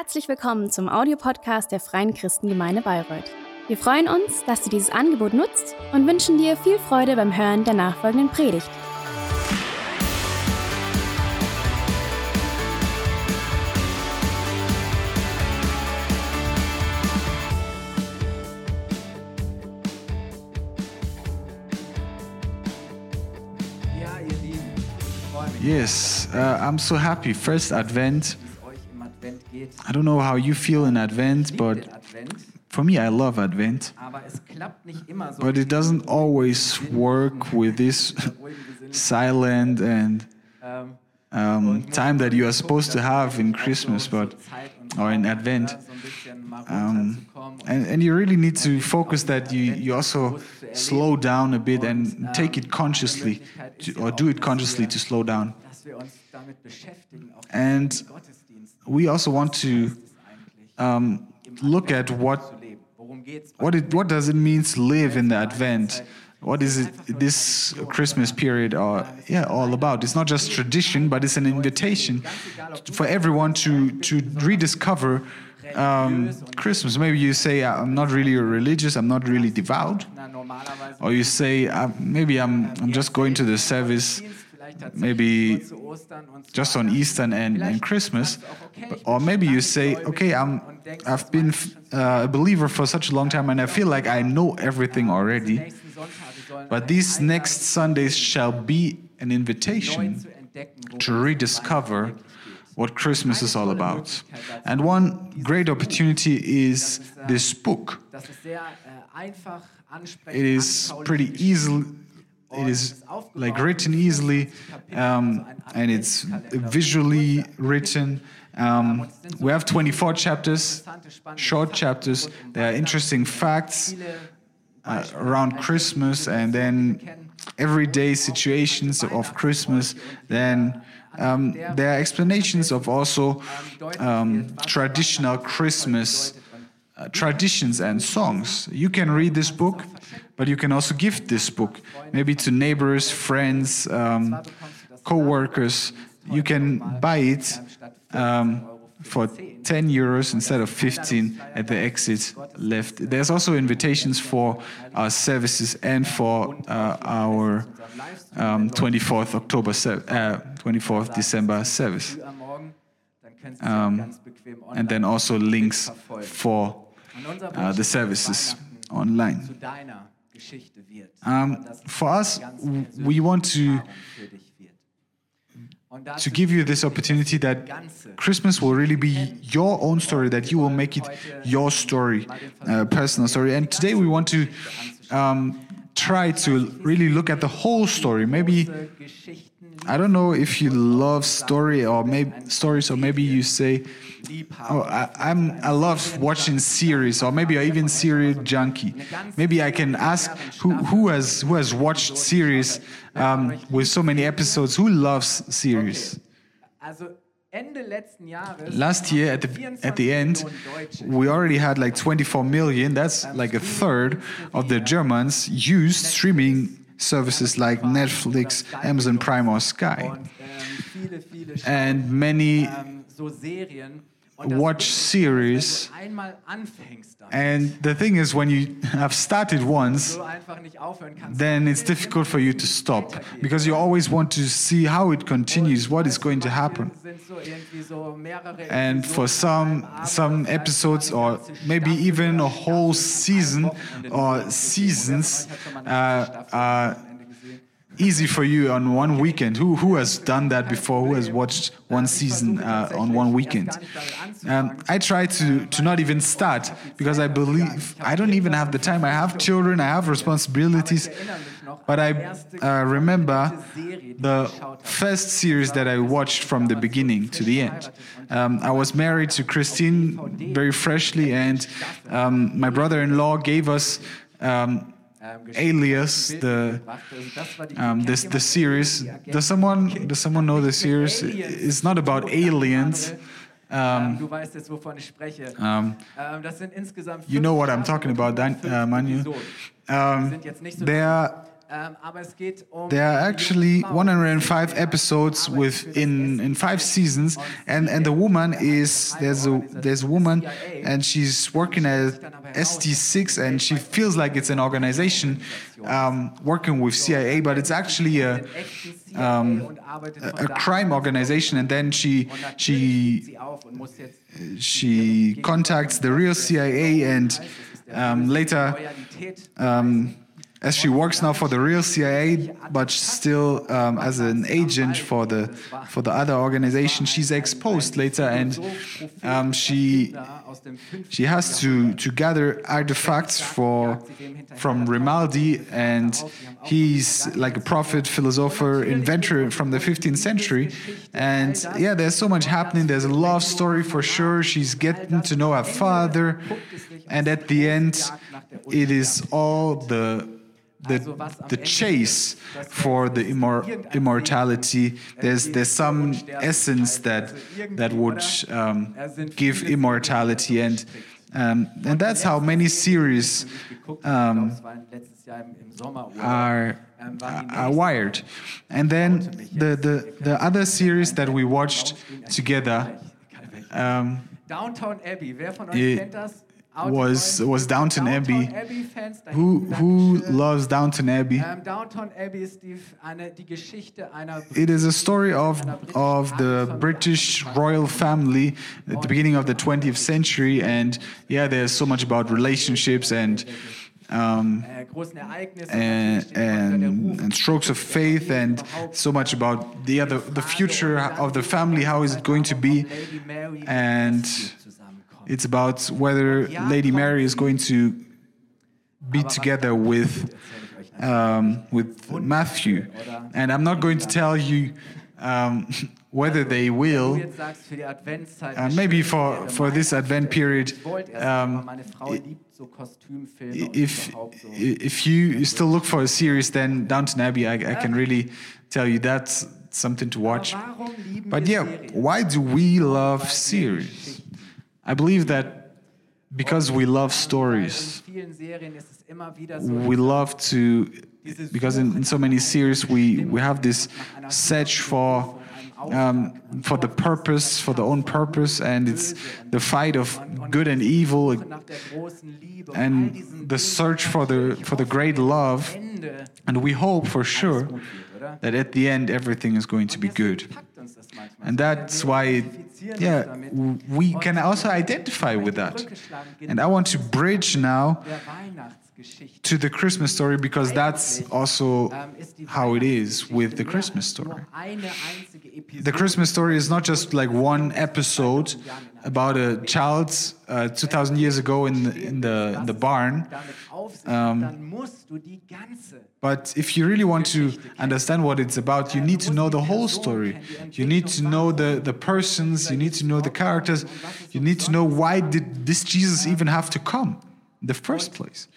Herzlich willkommen zum Audiopodcast der Freien Christengemeinde Bayreuth. Wir freuen uns, dass du dieses Angebot nutzt und wünschen dir viel Freude beim Hören der nachfolgenden Predigt. Yes, uh, I'm so happy. First Advent. I don't know how you feel in Advent, but liebe den Advent, for me, I love Advent. aber es klappt nicht immer so. But it doesn't always work with this silent and Ähm, um, time that you are supposed to have in Christmas, but or in Advent. so ein bisschen mal Um, and, and you really need to focus that you, you also slow down a bit and take it consciously to, or do it consciously to slow down. dass wir uns damit beschäftigen, auch And we also want to um, look at what what it, what does it mean to live in the Advent? What is it this Christmas period or yeah all about? It's not just tradition, but it's an invitation for everyone to to rediscover um, Christmas. Maybe you say I'm not really religious, I'm not really devout, or you say uh, maybe I'm I'm just going to the service maybe nur zu Ostern und zwar just on Easter and, and Christmas. sagst du auch, okay, But- ich Or maybe you say, okay, I'm, I've been mache ich schon uh, a believer for such a long time and I feel like I know everything ah, already. Sonntage sollen But these next Sundays um, shall be an invitation zu entdecken, worum to um rediscover what Christmas is all about. And one great opportunity is ähm, this book. Das ist sehr äh, It is pretty easy. It is like written easily, um, and it's visually written. Um, we have 24 chapters, short chapters. There are interesting facts uh, around Christmas, and then everyday situations of Christmas. Then um, there are explanations of also um, traditional Christmas uh, traditions and songs. You can read this book, but you can also gift this book, maybe to neighbors, friends, um, co-workers. You can buy it um, for 10 euros instead of 15 at the exit left. There's also invitations for our services and for uh, our um, 24th October, uh, 24th December service, Um, and then also links for uh, the services online. Zu deiner Geschichte wird. Um, Und dass es for us, eine ganz w- persönliche we want to Erfahrung für dich wird. Und to give you this opportunity that Christmas will really be your own story, that you will make it your story, uh, personal story. And today we want to um, try to really look at the whole story. Maybe I don't know if you love story or maybe stories, or maybe you say, "Oh, I, I'm I love watching series," or maybe you're even serial junkie. Maybe I can ask who who has who has watched series um, with so many episodes. Who loves series? Last year at the at the end, we already had like 24 million. That's like a third of the Germans used streaming services like Netflix, Amazon Prime, or Sky. And many so Serien. Und das watch series. Wenn du einmal anfängst dann, And the thing is, when you have started once, so einfach nicht aufhören kannst, then it's difficult for you to stop because you always want to see how it continues, what is going to happen. sind so irgendwie so mehrere And for some some episodes or maybe even a whole season an einem Wochenende or seasons Wer von euch hat schon mal eine uh, uh, am Wochenende gesehen? Easy for you on one weekend. Who who has done that before? Who has watched one season uh, on one weekend? Um, I try to to not even start because I believe I don't even have the time. I have children. I have responsibilities. But I uh, remember the first series that I watched from the beginning to the end. Um, I was married to Christine very freshly, and um, my brother-in-law gave us. Um, Alias, the um, this the series. Does someone does someone know the series? It's not about aliens. Um, Du weißt jetzt, wovon ich spreche. um, Ähm, das sind insgesamt you know what I'm talking about, Dan, uh, Manu. Um, sind jetzt nicht so there are there are actually 105 episodes with in in five seasons, and and the woman is there's a there's a woman, and she's working at SD-6, and she feels like it's an organization um, working with CIA, but it's actually a um, a, a crime organization, and then she she she contacts the real CIA and um, later um, as she works now for the real CIA, but still um, as an agent for the for the other organization, she's exposed later, and um, she she has to to gather artifacts for from Rambaldi, and he's like a prophet, philosopher, inventor from the 15th century, and yeah, there's so much happening. There's a love story for sure. She's getting to know her father, and at the end, it is all the the, the chase for the immor immortality. There's there's some essence that that would um, give immortality, and um, and that's how many series um, are are wired. And then the the the other series that we watched together. Um, Downton Abbey. Wer von euch kennt das? Was was Downton Abbey. Who who loves Downton Abbey? It is a story of of the British royal family at the beginning of the 20th century, and yeah, there's so much about relationships and. Um, and, and, and, strokes of faith and so much about the other the future of the family how is it going to be and it's about whether Lady Mary is going to be together with um, with Matthew, and I'm not going to tell you um, whether they will. Uh, maybe for for this Advent period, um, if if you still look for a series, then Downton Abbey, I, I can really tell you that's something to watch. But yeah, why do we love series? I believe that because we love stories, we love to, because in, in so many series we, we have this search for um, for the purpose, for the own purpose, and it's the fight of good and evil, and the search for the for the great love, and we hope for sure that at the end everything is going to be good, and that's why yeah, we can also identify with that. And I want to bridge now to the Christmas story because that's also how it is with the Christmas story. The Christmas story is not just like one episode about a child uh, 2,000 years ago in the, in the, in the barn. Um, but if you really want to understand what it's about, you need to know the whole story. You need to know the, the persons, you need to know the characters, you need to know why did this Jesus even have to come in the first place.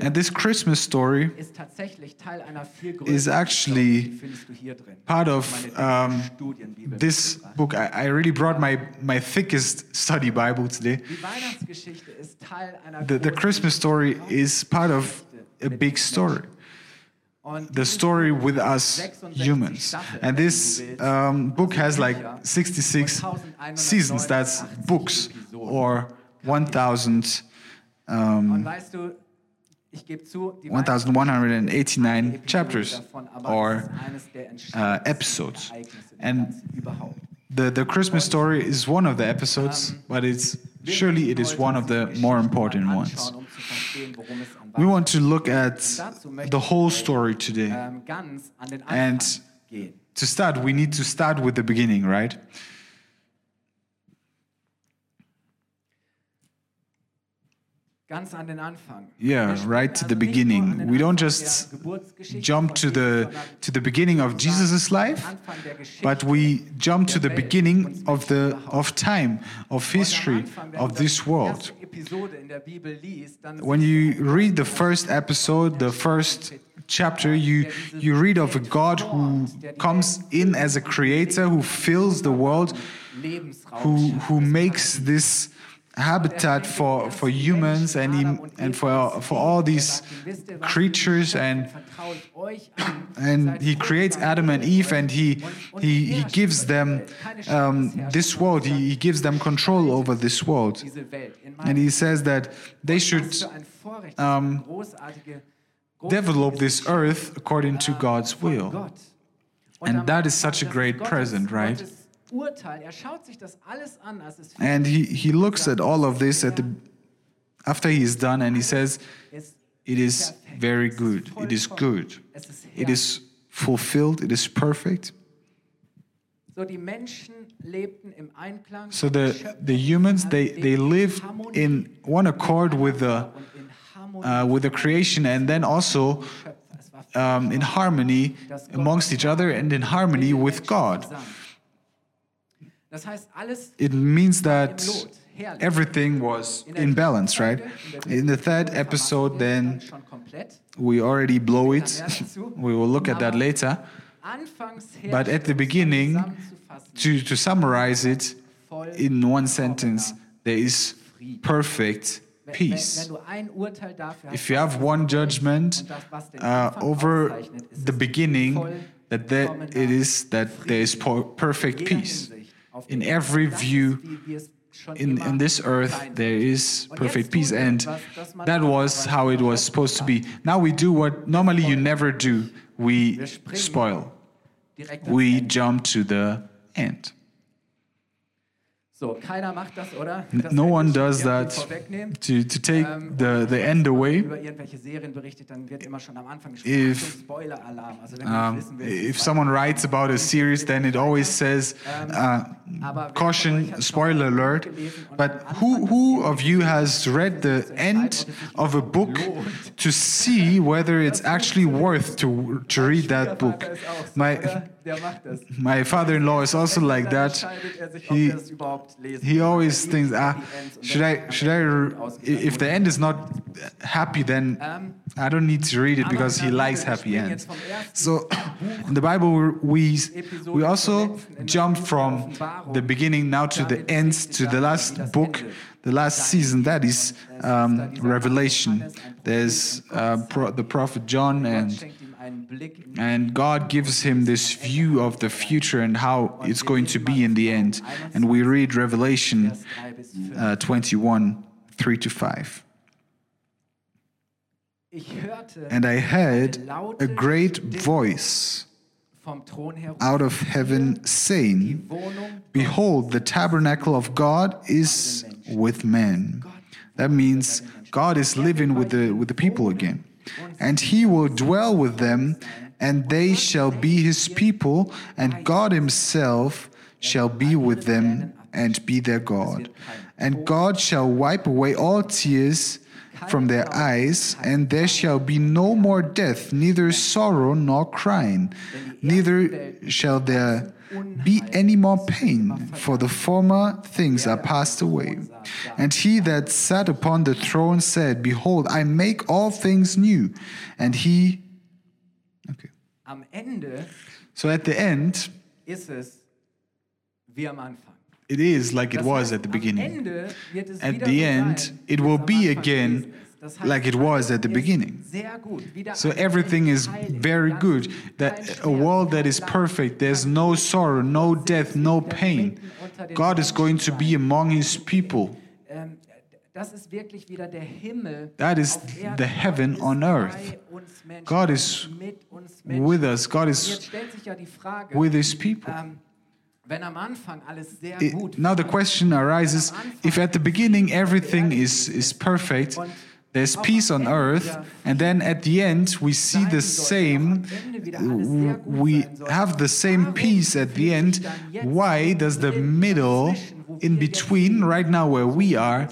And this Christmas story is actually part of um, this book. I, I, really brought my, my thickest study Bible today. The, the Christmas story is part of a big story the story with us humans. And this um, book has like 66 seasons, that's books, or 1,000 um, 1189 chapters or uh, episodes. And the, the Christmas story is one of the episodes, but it's surely it is one of the more important ones. We want to look at the whole story today. And to start, we need to start with the beginning, right? Yeah, right to the beginning. We don't just jump to the to the beginning of Jesus' life, but we jump to the beginning of the of time, of history, of this world. When you read the first episode, the first chapter, you you read of a God who comes in as a creator, who fills the world, who who makes this habitat for, for humans and, and for, for all these creatures and and he creates Adam and Eve and he he, he gives them um, this world. He, he gives them control over this world. And he says that they should um, develop this earth according to God's will. And that is such a great present right and he, he looks at all of this at the after he is done and he says, It is very good. It is good. It is fulfilled. It is perfect. So the, the humans, they, they live in one accord with the, uh, with the creation and then also um, in harmony amongst each other and in harmony with God. It means that everything was in balance, right? In the third episode, then we already blow it. we will look at that later. But at the beginning, to, to summarize it in one sentence, there is perfect peace. If you have one judgment uh, over the beginning, that there, it is that there is perfect peace in every view in, in this earth there is perfect peace and that was how it was supposed to be. Now we do what normally you never do. We spoil. we jump to the end So, keiner macht das, oder? Das no one does that to, to take ähm, the, the end away. If, um, if someone writes about a series, then it always says, ähm, uh, caution, spoiler alert. But who, who of you has read the end of a book to see whether it's actually worth to, to read that book? My, my father-in-law is also like that. Er he, he always thinks, ah, should I, should I, if the end is not happy, then ähm, I don't need to read it because he likes happy ends. So in the Bible, we, we also jump from the beginning now to the end, to the last book, the last season, that is um, Revelation. There's uh, pro the prophet John and and God gives him this view of the future and how it's going to be in the end. And we read Revelation uh, 21 3 to 5. And I heard a great voice out of heaven saying, Behold, the tabernacle of God is with men. That means God is living with the, with the people again and he will dwell with them, and they shall be his people, and God himself shall be with them and be their God. And God shall wipe away all tears from their eyes, and there shall be no more death, neither sorrow nor crying, neither shall there be any more pain, for the former things are passed away. And he that sat upon the throne said, Behold, I make all things new. And he. Okay. So at the end, it is like it was at the beginning. At the end, it will be again like it was at the beginning. So everything is very good. That a world that is perfect, there's no sorrow, no death, no pain. God is going to be among his people. Ähm, that is the heaven on earth. God is with us. God is with his people. Ähm, it, now the question arises if at the beginning everything is, is perfect, there's peace on earth, and then at the end we see the same, we have the same peace at the end. Why does the middle, in between, right now where we are,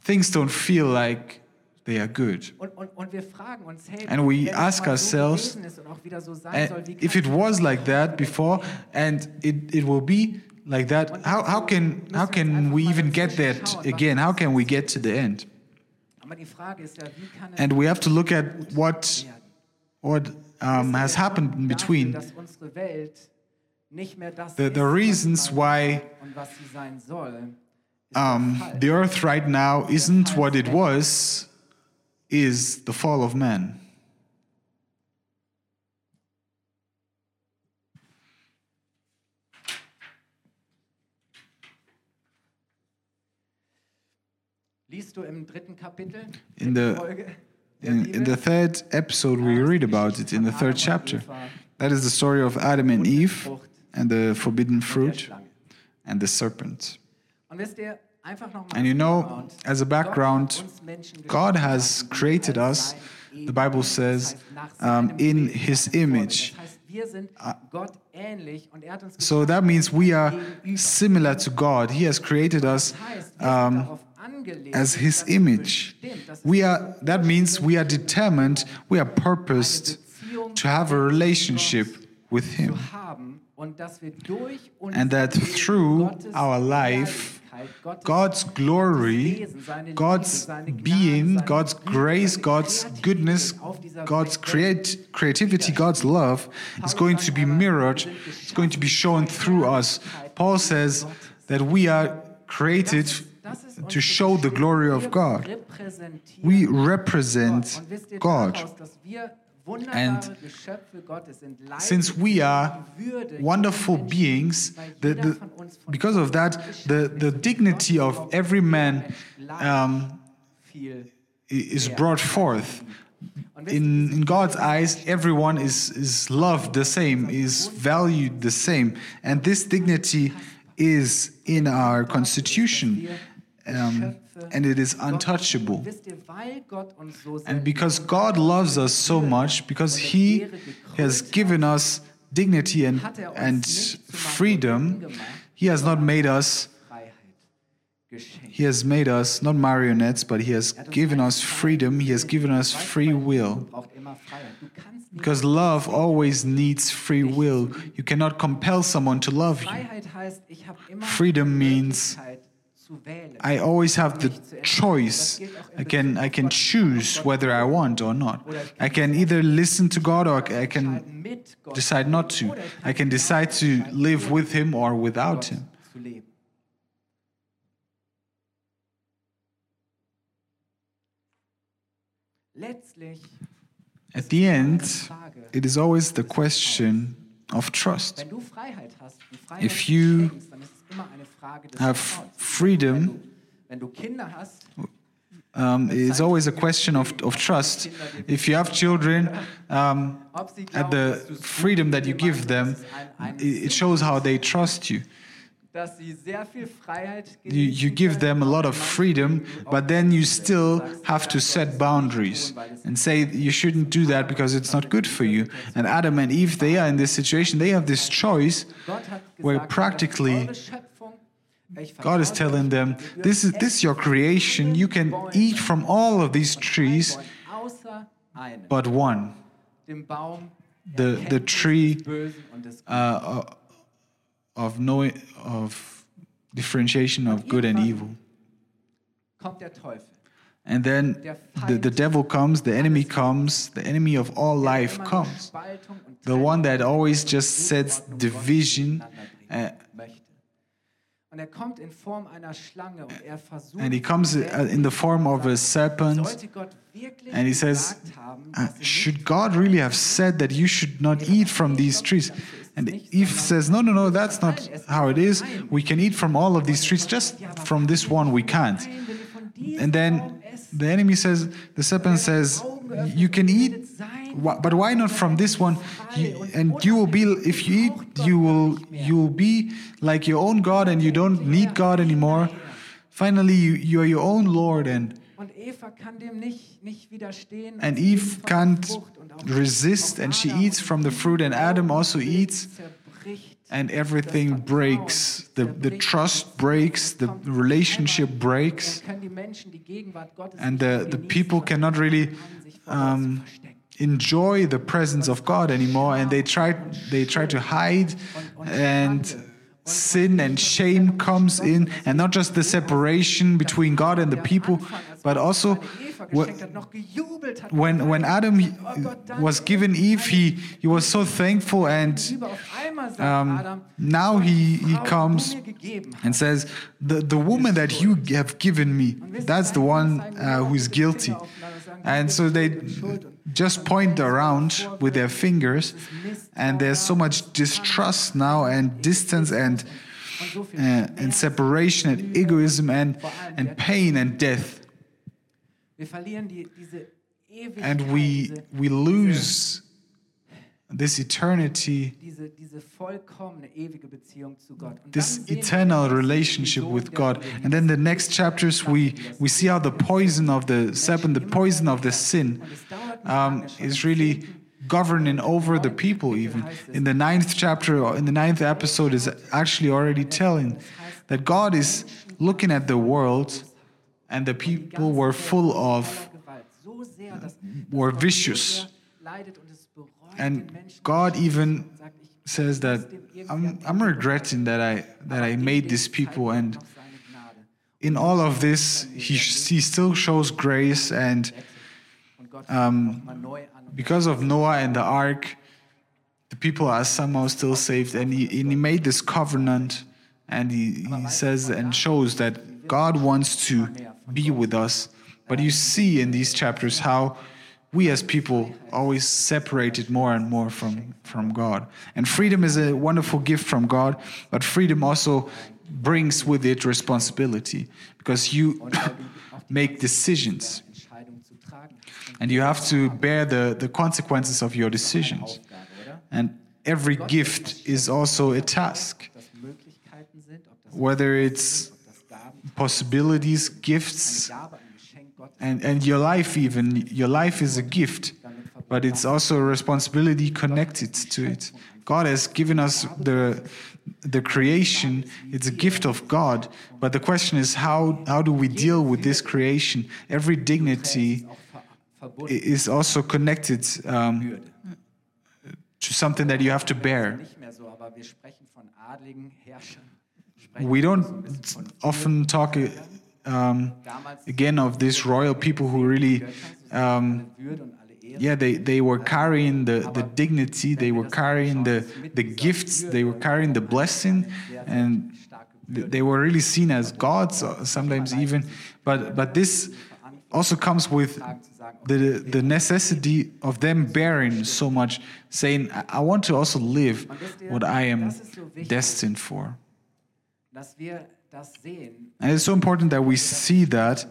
things don't feel like they are good. And we ask ourselves eh, if it was like that before and it, it will be like that, how, how, can, how can we even get that again? How can we get to the end? And we have to look at what, what um, has happened in between. The, the reasons why um, the earth right now isn't what it was, is the fall of man. Liest du im dritten Kapitel In der the in, in the third episode, we read about it in the third chapter. That is the story of Adam and Eve and the forbidden fruit and the serpent. Und wisst ihr, einfach noch mal And you know, as a background, God has created us, the Bible says, um, in his nach seinem Vorbild. image. Das heißt, wir sind Gott ähnlich und hat uns So that means we are similar to God. He has created us Das heißt, wir sind um, as His image. bestimmt, dass es We are. That means we are determined. We are purposed to have a relationship with Him. zu haben und dass wir durch unser And that through our life, God's glory, Wesen, seine Liebe, God's being, God's grace, God's goodness, God's create, creativity, God's love is going to be mirrored, it's going to be shown through us. Paul says that we are created to show the glory of God. We represent God. And Since we are wonderful beings, the, the, because of that, the, the dignity of every man um, is brought forth. In, in God's eyes, everyone is, is loved the same, is valued the same. And this dignity is in our constitution, um, and it is untouchable. wisst ihr, weil Gott uns so sehr And because God er loves us so much, because He has given us dignity and, er and freedom, He has not made us, He has made us not marionettes, but He has er given us freedom, He has given us free will. braucht immer Freiheit. Du kannst nicht Because love always needs free will. You cannot compel someone to love you. Freiheit heißt, ich habe immer Freedom means Möglichkeit zu wählen. I always have the choice. I can I can choose whether I want or not. I can either listen to God or I can decide not to. I can decide to live with Him or without Him. zu leben. Letztlich, At the end, it is always the question of trust. wenn du Freiheit hast und Freiheit If you schenkst, dann ist es immer eine Frage des have freedom, Wenn du Kinder hast, um, it's always a question of, of trust. If you have children, um, at the dass du's gut freedom that you give them, meinst, dass es ein- ein it shows how they trust you. dass sie sehr viel Freiheit You, you give them a lot of freedom, but then you still have to set boundaries and say you shouldn't do that because it's not good for you. And Adam and Eve, they are in this situation, they have this choice where practically God is telling them, this is this is your creation. You can eat from all of these trees, essen, außer einem, but one, the the tree des Bösen und des Guten. uh, of knowing of differentiation of good and evil. kommt der Teufel. And then the, the devil comes, the enemy comes, the enemy of all life comes. The one that always just sets division. Uh. Und er kommt in Form einer Schlange und er versucht, and he comes uh, in the form of a serpent. sollte Gott wirklich And he says, haben, uh, Should God really have said that you should not eat from these trees? And Eve says, No, no, no, that's not how it is. We can eat from all of these trees, just from this one we can't. Nein, wenn ihr von diesem And then the enemy says, The serpent says, You can eat, but why not from this one? You- And you will be, if you eat, you will, you will be like your own God and you don't need God anymore. Finally, you, you are your own Lord and Und Eva kann dem nicht, nicht widerstehen. And Eve isst von der can't Frucht und auch- resist and she eats from the fruit and Adam also eats and everything breaks. The, the trust breaks, the relationship breaks, Dann können die Menschen die Gegenwart Gottes and the, the people cannot really anfangen, sich vor Gott zu um. Enjoy the presence of God anymore and they try, they try to hide and sin and shame comes in and not just the separation between God and the people but also when when Adam was given Eve, he he was so thankful, and um, now he he comes and says, the, the woman that you have given me, that's the one uh, who is guilty. And so they just point around with their fingers, and there's so much distrust now, and distance, and, uh, and separation, and egoism, and, and pain, and death. And we, we lose this eternity, this eternal relationship with God. And then the next chapters, we, we see how the poison of the serpent, the poison of the sin, um, is really governing over the people, even. In the ninth chapter, in the ninth episode, is actually already telling that God is looking at the world and the people were full of, were vicious and God even says that I'm, I'm regretting that I that I made these people. And in all of this he, he still shows grace. And um, because of Noah and the ark the people are somehow still saved. And he, and he made this covenant. And he, he says and shows that God wants to be with us. But you see in these chapters how we as people always separated more and more from, from God. And freedom is a wonderful gift from God, but freedom also brings with it responsibility because you make decisions and you have to bear the, the consequences of your decisions. And every gift is also a task, whether it's possibilities, gifts, and, and your life even your life is a gift but it's also a responsibility connected to it. God has given us the the creation. It's a gift of god. But the question is how how do we deal with this creation? Every dignity is also connected um, to something that you have to bear. We don't often talk um, again of these royal people who really um, yeah they, they were carrying the, the dignity they were carrying the, the gifts they were carrying the blessing and they were really seen as gods uh, sometimes even. But but this also comes with the, the necessity of them bearing so much saying i want to also live what i am destined for and it's so important that we see that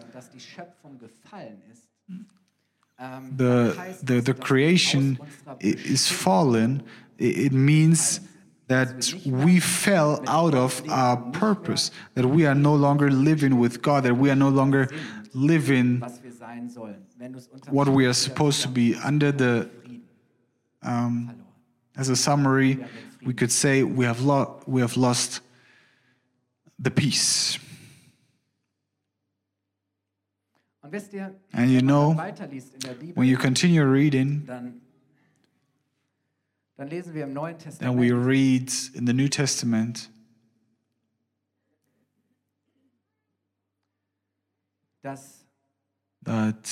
ähm, the, the, the creation is fallen. It means that we fell out of our purpose, that we are no longer living with God, that we are no longer living what we are supposed to be. Under the, um, as a summary, we could say we have, lo- we have lost the peace. And you know, when you continue reading, and we read in the New Testament that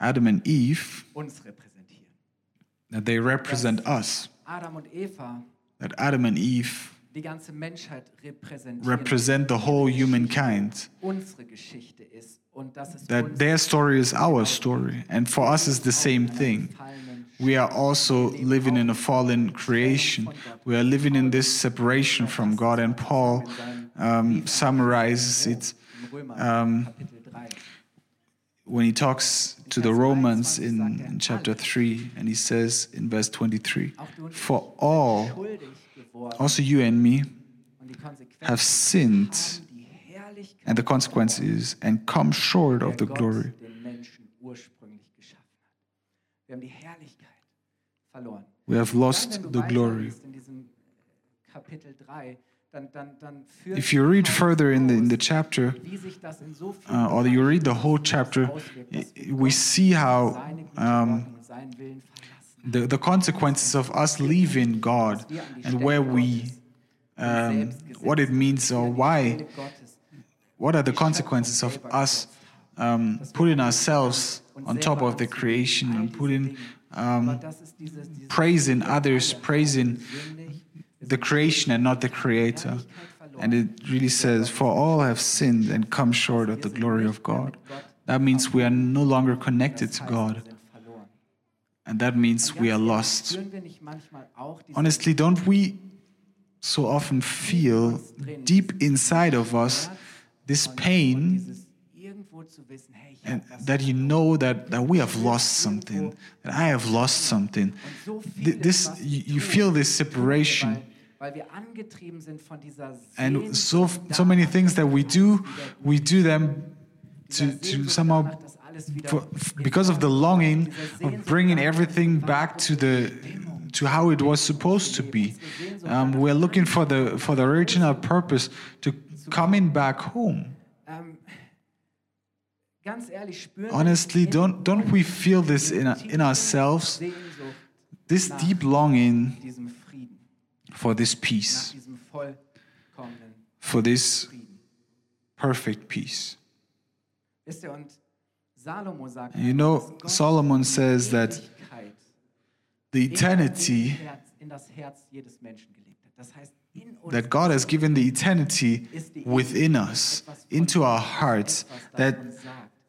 Adam and Eve, that they represent us, that Adam and Eve represent the whole humankind. That their story is our story, and for us is the same thing. We are also living in a fallen creation. We are living in this separation from God, and Paul um, summarizes it um, when he talks to the Romans in, in chapter 3, and he says in verse 23 For all also you and me have sinned, and the consequence is, and come short of the glory. We have lost the glory. If you read further in the, in the chapter, uh, or you read the whole chapter, we see how um, the, the consequences of us leaving God and where we, um, what it means or why, what are the consequences of us um, putting ourselves on top of the creation and putting, um, praising others, praising the creation and not the creator. And it really says, For all have sinned and come short of the glory of God. That means we are no longer connected to God. And that means we are lost. Honestly, don't we so often feel deep inside of us this pain and that you know that, that we have lost something, that I have lost something. This, you feel this separation. And so, so many things that we do, we do them to, to somehow, for, because of the longing of bringing everything back to the to how it was supposed to be. Um, we're looking for the for the original purpose to coming back home. Honestly, don't don't we feel this in in ourselves? This deep longing for this peace, for this perfect peace. You know, Solomon says that the eternity that God has given the eternity within us, into our hearts, that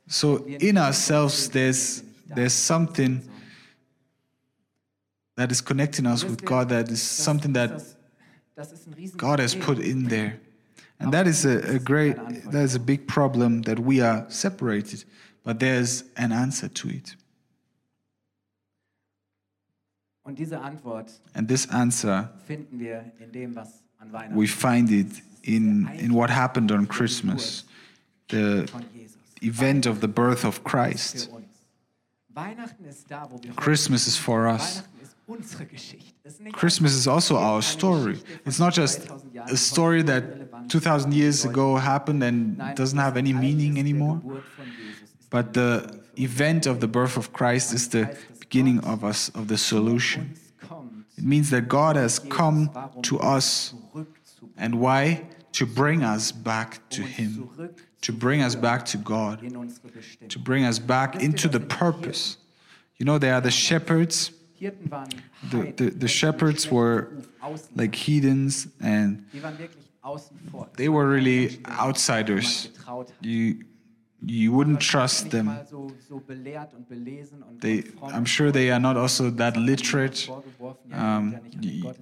so in ourselves there's there's something that is connecting us with God, that is something that God has put in there. And that is a, a great, that is a big problem that we are separated, but there's an answer to it. And this answer, we find it in, in what happened on Christmas, the event of the birth of Christ. Christmas is for us. Christmas is also our story. It's not just a story that 2,000 years ago happened and doesn't have any meaning anymore, but the event of the birth of Christ is the beginning of us of the solution. It means that God has come to us. And why? To bring us back to Him, to bring us back to God, to bring us back into the purpose. You know, there are the shepherds. The, the, the shepherds were like heathens and they were really outsiders. You, you wouldn't trust them. They, I'm sure they are not also that literate. Um,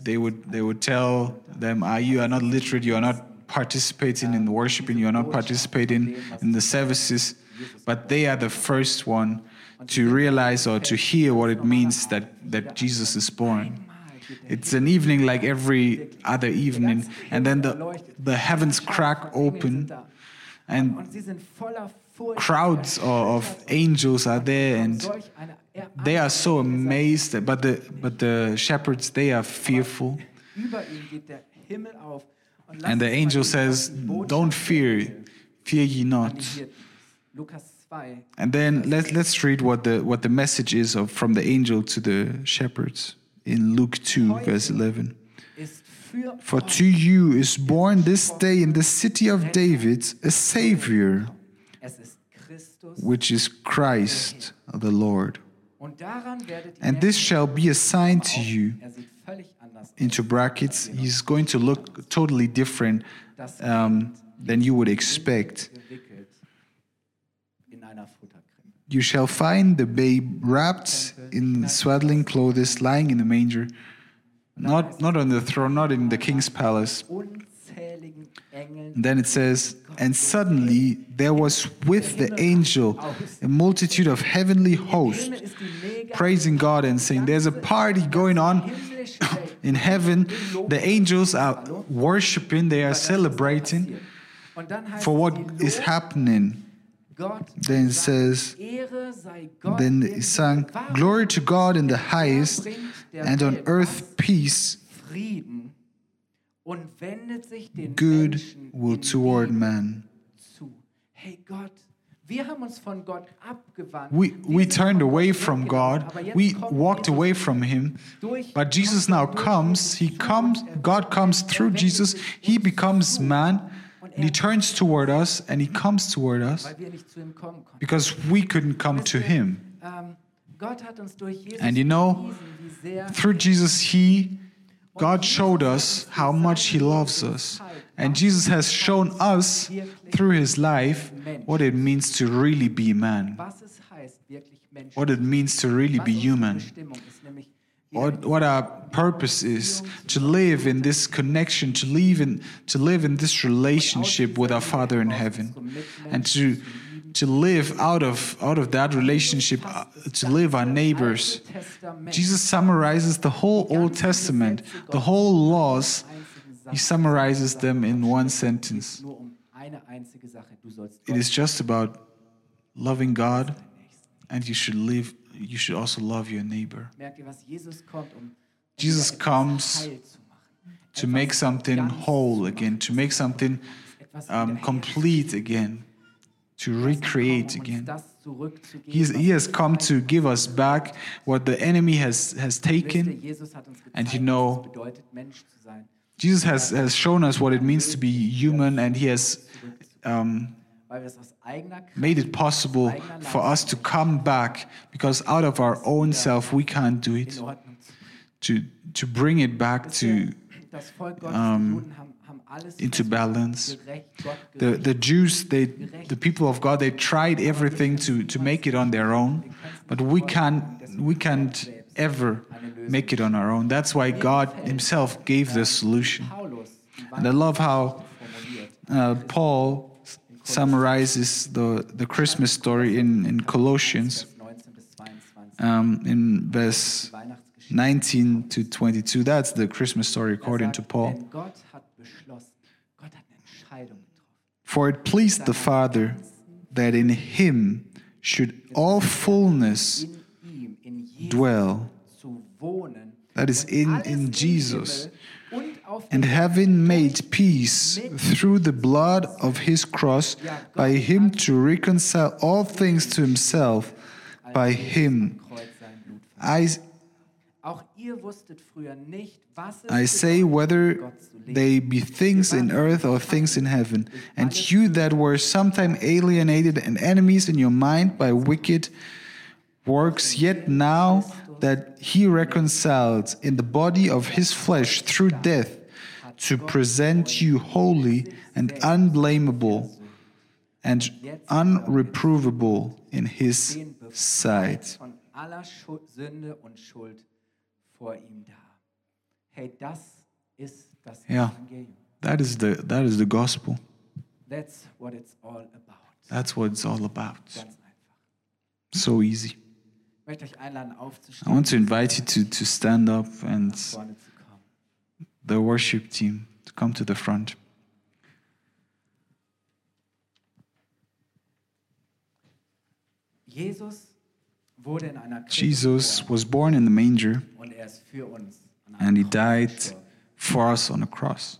they would they would tell them, ah, you are not literate. You are not participating in the worshiping. You are not participating in the services. But they are the first one to realize or to hear what it means that that Jesus is born. It's an evening like every other evening, and then the the heavens crack open, and crowds of angels are there and they are so amazed but the but the shepherds they are fearful. And the angel says don't fear fear ye not. And then let, let's read what the what the message is of from the angel to the shepherds in luke 2 verse 11 for to you is born this day in the city of david a savior which is Christ the Lord. And this shall be a sign to you. Into brackets, he's going to look totally different um, than you would expect. You shall find the babe wrapped in swaddling clothes, lying in the manger, not, not on the throne, not in the king's palace. And then it says, And suddenly there was with the angel a multitude of heavenly hosts praising God and saying, There's a party going on in heaven. The angels are worshiping, they are celebrating for what is happening. Then it says, Then it sang, Glory to God in the highest, and on earth peace good will toward man. We, we turned away from God. We walked away from Him. But Jesus now comes. He comes. God comes through Jesus. He becomes man. And he turns toward us and he comes toward us because we couldn't come to him. And you know, through Jesus, he God showed us how much He loves us. And Jesus has shown us through His life what it means to really be man, what it means to really be human. What, what our purpose is to live in this connection, to live in to live in this relationship with our Father in heaven, and to to live out of out of that relationship, uh, to live our neighbors. Jesus summarizes the whole Old Testament, the whole laws. He summarizes them in one sentence. It is just about loving God, and you should live you should also love your neighbor. Jesus comes to make something whole again, to make something um, complete again, to recreate again. He's, he has come to give us back what the enemy has, has taken. And you know, Jesus has, has shown us what it means to be human, and he has um, made it possible for us to come back because out of our own self we can't do it. To to bring it back to um, into balance. The the Jews they the people of God they tried everything to to make it on their own but we can't we can't ever make it on our own. That's why God himself gave the solution. And I love how uh, Paul summarizes the, the Christmas story in, in Colossians um, in verse 19 to 22. That's the Christmas story according to Paul. For it pleased the Father that in him should all fullness dwell. That is in, in Jesus. And having made peace through the blood of his cross, by him to reconcile all things to himself, by him. I, I say, whether they be things in earth or things in heaven, and you that were sometime alienated and enemies in your mind by wicked works, yet now that he reconciled in the body of his flesh through death to present you holy and unblameable and unreprovable in his sight. Yeah, that is the that is the gospel. That's what it's all about. That's what it's all about. So easy. I want to invite you to, to stand up and the worship team to come to the front. Jesus was born in the manger er and he died for us on the cross.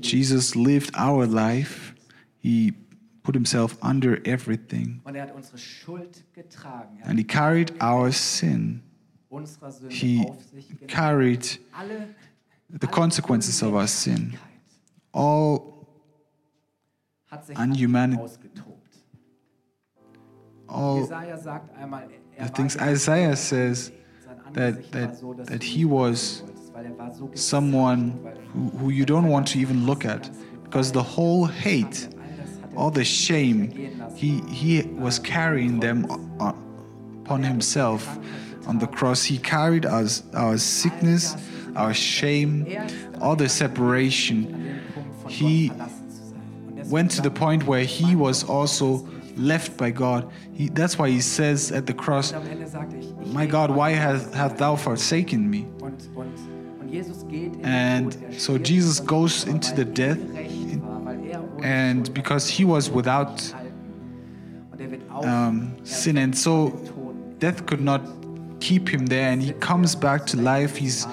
Jesus lived our life. He put himself under everything. Er and he carried our sin. He carried the consequences of our sin. All unhumanity. All er the things Isaiah says that, that, that he was someone who, who you don't want to even look at because the whole hate all the shame, he, he was carrying them upon himself on the cross. He carried us, our sickness, our shame, all the separation. He went to the point where he was also left by God. He, that's why he says at the cross, My God, why hast, hast thou forsaken me? And so Jesus goes into the death and because he was without um, sin, and so death could not keep him there, and he comes back to life. He's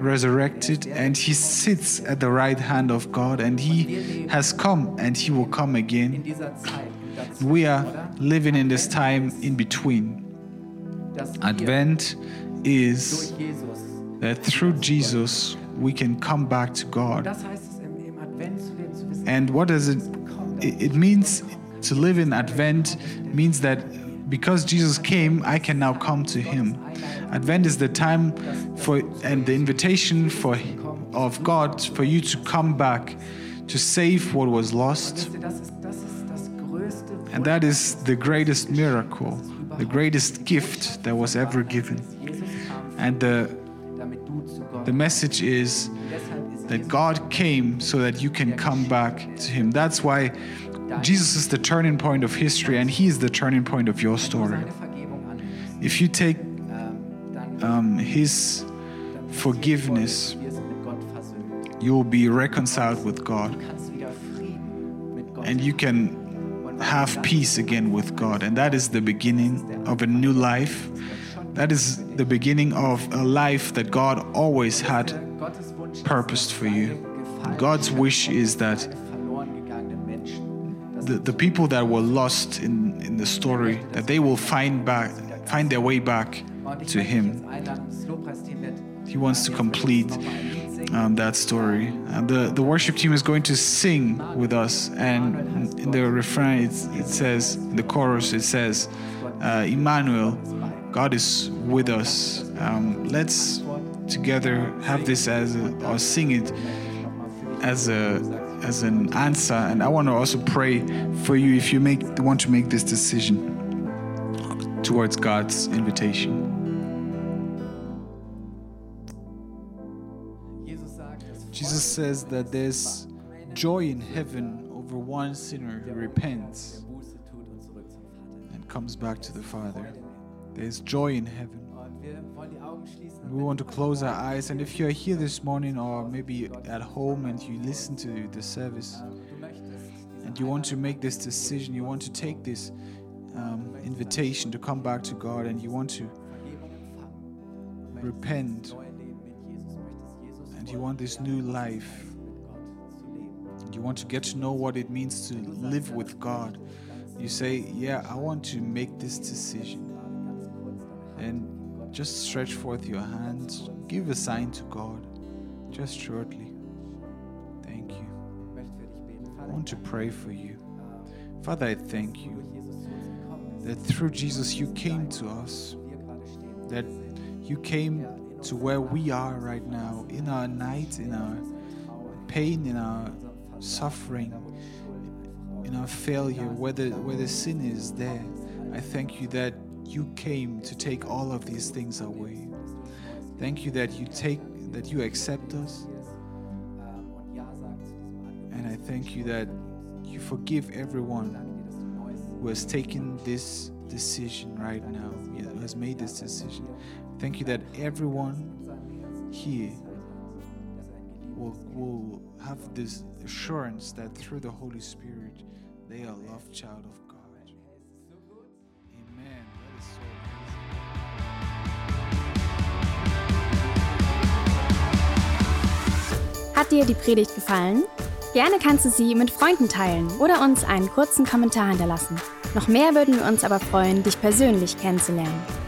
resurrected and he sits at the right hand of God, and he has come and he will come again. We are living in this time in between. Advent is that through Jesus we can come back to God. And what does it? It means to live in Advent means that because Jesus came, I can now come to Him. Advent is the time for and the invitation for of God for you to come back to save what was lost. And that is the greatest miracle, the greatest gift that was ever given. And the, the message is that God came so that you can come back to Him. That's why Jesus is the turning point of history and He is the turning point of your story. If you take um, His forgiveness, you will be reconciled with God. And you can have peace again with God. And that is the beginning of a new life. That is the beginning of a life that God always had purposed for you. God's wish is that the, the people that were lost in, in the story, that they will find back find their way back to Him. He wants to complete um, that story. And the, the worship team is going to sing with us. And in the refrain, it, it says, in the chorus, it says, uh, Emmanuel, God is with us. Um, let's together have this as a, or sing it as a as an answer and i want to also pray for you if you make want to make this decision towards god's invitation Jesus says that there's joy in heaven over one sinner who repents and comes back to the Father. There's joy in heaven. We want to close our eyes, and if you're here this morning or maybe at home and you listen to the service and you want to make this decision, you want to take this um, invitation to come back to God, and you want to repent you want this new life, you want to get to know what it means to live with God, you say, Yeah, I want to make this decision. And just stretch forth your hands, give a sign to God, just shortly. Thank you. I want to pray for you. Father, I thank you that through Jesus you came to us, that you came to where we are right now, in our night, in our pain, in our suffering, in our failure, where the, where the sin is there. I thank you that you came to take all of these things away. Thank you that you take that you accept us. And I thank you that you forgive everyone who has taken this decision right now, who has made this decision. Thank you that everyone here will, will have this assurance that through the Holy Spirit they are loved child of God. Hat dir die Predigt gefallen? Gerne kannst du sie mit Freunden teilen oder uns einen kurzen Kommentar hinterlassen. Noch mehr würden wir uns aber freuen, dich persönlich kennenzulernen.